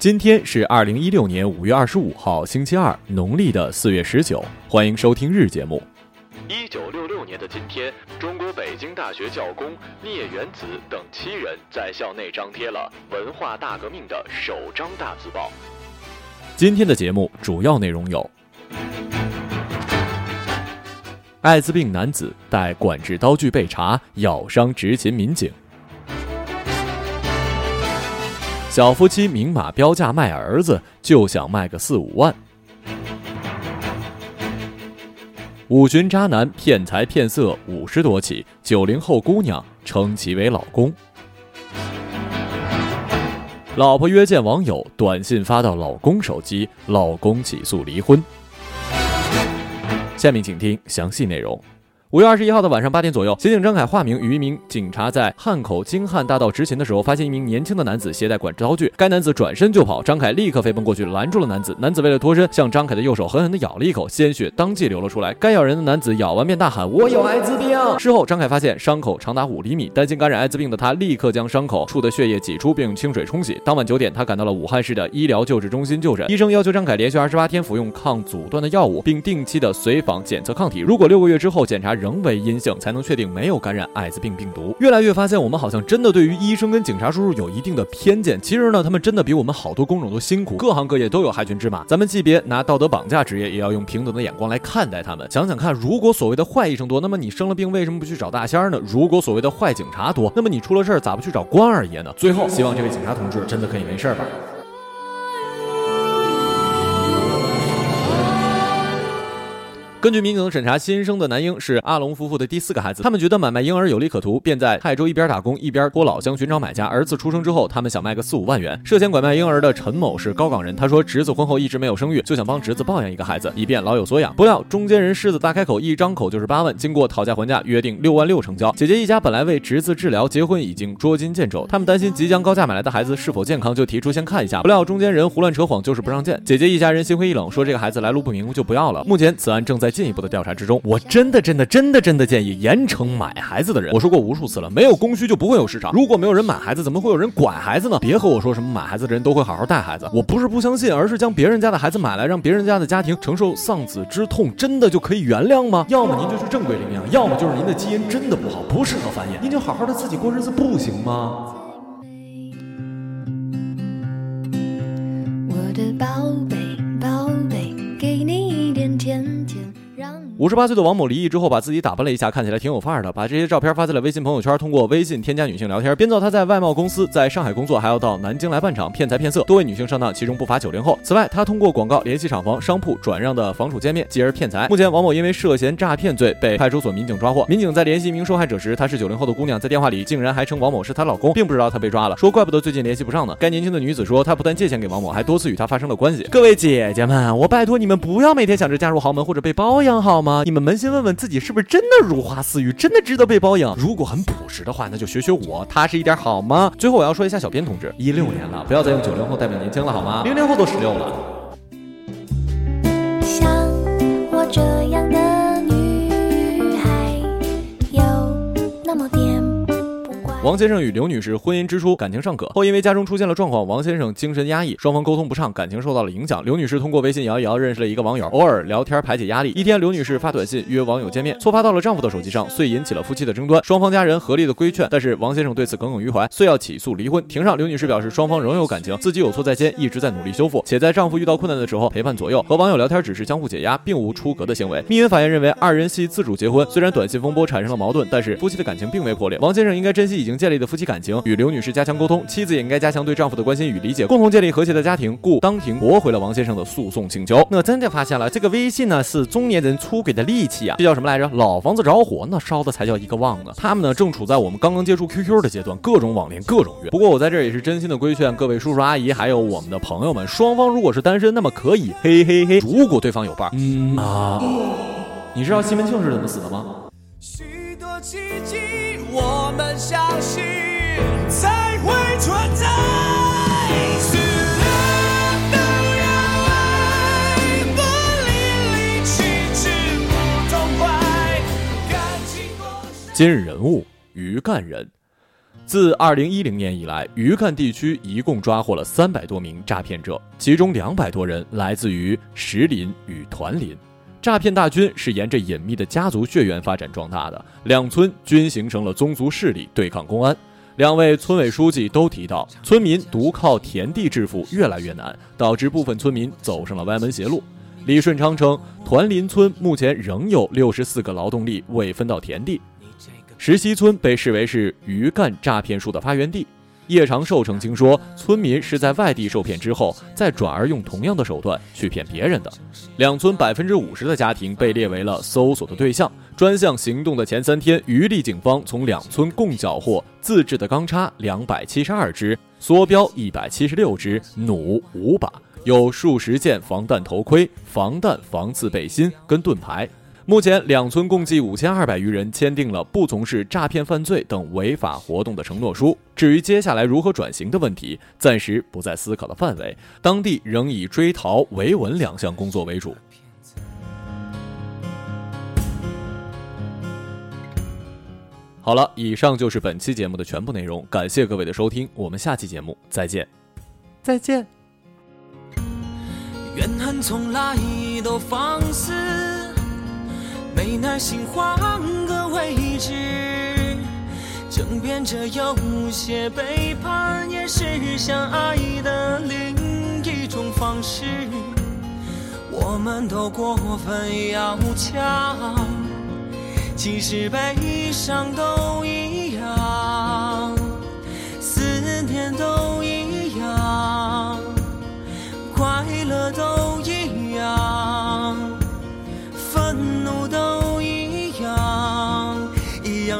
今天是二零一六年五月二十五号，星期二，农历的四月十九。欢迎收听日节目。一九六六年的今天，中国北京大学教工聂元子等七人在校内张贴了“文化大革命”的首张大字报。今天的节目主要内容有：艾滋病男子带管制刀具被查，咬伤执勤民警；小夫妻明码标价卖儿子，就想卖个四五万。五旬渣男骗财骗色五十多起，九零后姑娘称其为老公。老婆约见网友，短信发到老公手机，老公起诉离婚。下面请听详细内容。五月二十一号的晚上八点左右，刑警张凯化名与一名警察在汉口京汉大道执勤的时候，发现一名年轻的男子携带管制刀具，该男子转身就跑，张凯立刻飞奔过去拦住了男子。男子为了脱身，向张凯的右手狠狠地咬了一口，鲜血当即流了出来。该咬人的男子咬完便大喊：“我有艾滋病！”事后，张凯发现伤口长达五厘米，担心感染艾滋病的他，立刻将伤口处的血液挤出，并用清水冲洗。当晚九点，他赶到了武汉市的医疗救治中心就诊，医生要求张凯连续二十八天服用抗阻断的药物，并定期的随访检测抗体。如果六个月之后检查仍为阴性，才能确定没有感染艾滋病病毒。越来越发现，我们好像真的对于医生跟警察叔叔有一定的偏见。其实呢，他们真的比我们好多工种都辛苦，各行各业都有害群之马。咱们既别拿道德绑架职业，也要用平等的眼光来看待他们。想想看，如果所谓的坏医生多，那么你生了病为什么不去找大仙儿呢？如果所谓的坏警察多，那么你出了事儿咋不去找关二爷呢？最后，希望这位警察同志真的可以没事儿吧。根据民警的审查，新生的男婴是阿龙夫妇的第四个孩子。他们觉得买卖婴儿有利可图，便在泰州一边打工一边托老乡寻找买家。儿子出生之后，他们想卖个四五万元。涉嫌拐卖婴儿的陈某是高岗人，他说侄子婚后一直没有生育，就想帮侄子抱养一个孩子，以便老有所养。不料中间人狮子大开口，一张口就是八万。经过讨价还价，约定六万六成交。姐姐一家本来为侄子治疗结婚已经捉襟见肘，他们担心即将高价买来的孩子是否健康，就提出先看一下。不料中间人胡乱扯谎，就是不让见。姐姐一家人心灰意冷，说这个孩子来路不明，就不要了。目前此案正在进一步的调查之中。我真的真的真的真的建议严惩买孩子的人。我说过无数次了，没有供需就不会有市场。如果没有人买孩子，怎么会有人拐孩子呢？别和我说什么买孩子的人都会好好带孩子，我不是不相信，而是将别人家的孩子买来，让别人家的家庭承受丧子之痛，真的就可以原谅吗？要么您就去正规领养，要么就是您的基因真的不好，不适合繁衍，您就好好的自己过日子不行吗？五十八岁的王某离异之后，把自己打扮了一下，看起来挺有范儿的，把这些照片发在了微信朋友圈。通过微信添加女性聊天，编造他在外贸公司在上海工作，还要到南京来办厂，骗财骗色，多位女性上当，其中不乏九零后。此外，他通过广告联系厂房、商铺转让的房主见面，继而骗财。目前，王某因为涉嫌诈骗罪被派出所民警抓获。民警在联系一名受害者时，她是九零后的姑娘，在电话里竟然还称王某是她老公，并不知道她被抓了，说怪不得最近联系不上呢。该年轻的女子说，她不但借钱给王某，还多次与他发生了关系。各位姐姐们，我拜托你们不要每天想着嫁入豪门或者被包养好吗？你们扪心问问。自己是不是真的如花似玉，真的值得被包养？如果很朴实的话，那就学学我，踏实一点好吗？最后我要说一下，小编同志，一六年了，不要再用九零后代表年轻了好吗？零零后都十六了。王先生与刘女士婚姻之初感情尚可，后因为家中出现了状况，王先生精神压抑，双方沟通不畅，感情受到了影响。刘女士通过微信摇一摇认识了一个网友，偶尔聊天排解压力。一天，刘女士发短信约网友见面，错发到了丈夫的手机上，遂引起了夫妻的争端。双方家人合力的规劝，但是王先生对此耿耿于怀，遂要起诉离婚。庭上，刘女士表示双方仍有感情，自己有错在先，一直在努力修复，且在丈夫遇到困难的时候陪伴左右。和网友聊天只是相互解压，并无出格的行为。密云法院认为，二人系自主结婚，虽然短信风波产生了矛盾，但是夫妻的感情并未破裂。王先生应该珍惜已经建立的夫妻感情，与刘女士加强沟通，妻子也应该加强对丈夫的关心与理解，共同建立和谐的家庭。故当庭驳回了王先生的诉讼请求。那真的发现了，这个微信呢是中年人出轨的利器啊！这叫什么来着？老房子着火，那烧的才叫一个旺呢。他们呢正处在我们刚刚接触 QQ 的阶段，各种网恋，各种约。不过我在这也是真心的规劝各位叔叔阿姨，还有我们的朋友们，双方如果是单身，那么可以嘿嘿嘿；如果对方有伴，嗯啊，你知道西门庆是怎么死的吗？多奇迹，我们相信才会存在。死了都要爱，不离离弃之不痛快，感情多深。今日人物于干人。自二零一零年以来，于干地区一共抓获了三百多名诈骗者，其中两百多人来自于石林与团林。诈骗大军是沿着隐秘的家族血缘发展壮大的，两村均形成了宗族势力对抗公安。两位村委书记都提到，村民独靠田地致富越来越难，导致部分村民走上了歪门邪路。李顺昌称，团林村目前仍有六十四个劳动力未分到田地。石溪村被视为是鱼干诈骗术的发源地。叶长寿澄清说，村民是在外地受骗之后，再转而用同样的手段去骗别人的。两村百分之五十的家庭被列为了搜索的对象。专项行动的前三天，余力警方从两村共缴获自制的钢叉两百七十二支，梭镖一百七十六支，弩五把，有数十件防弹头盔、防弹防刺背心跟盾牌。目前，两村共计五千二百余人签订了不从事诈骗犯罪等违法活动的承诺书。至于接下来如何转型的问题，暂时不在思考的范围。当地仍以追逃、维稳两项工作为主。好了，以上就是本期节目的全部内容，感谢各位的收听，我们下期节目再见，再见。怨恨从来都放肆，没耐心换个位置，争辩着有些背叛，也是相爱的另一种方式。我们都过分要强，其实悲伤都一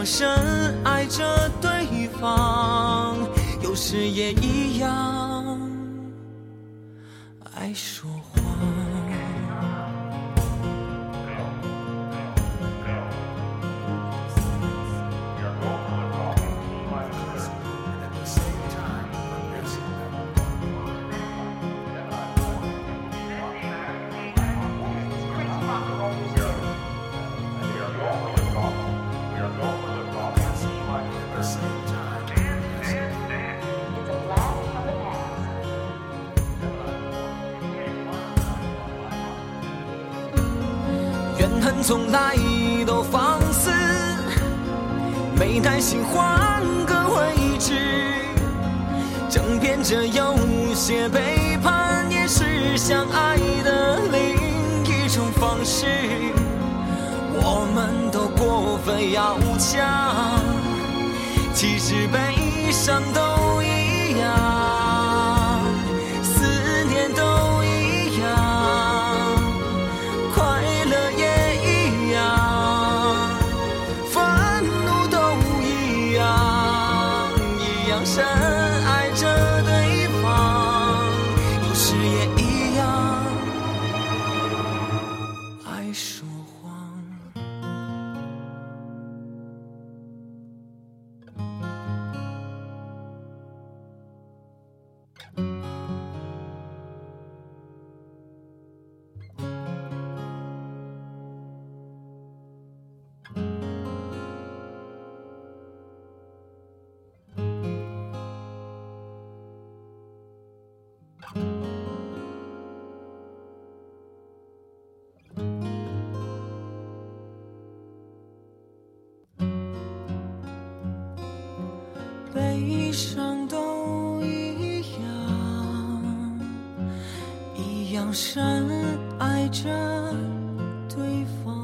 深爱着对方，有时也一样恨从来都放肆，没耐心换个位置，争辩着有些背叛，也是相爱的另一种方式。我们都过分要强，其实悲伤都一样，悲伤都一样，一样深爱着对方。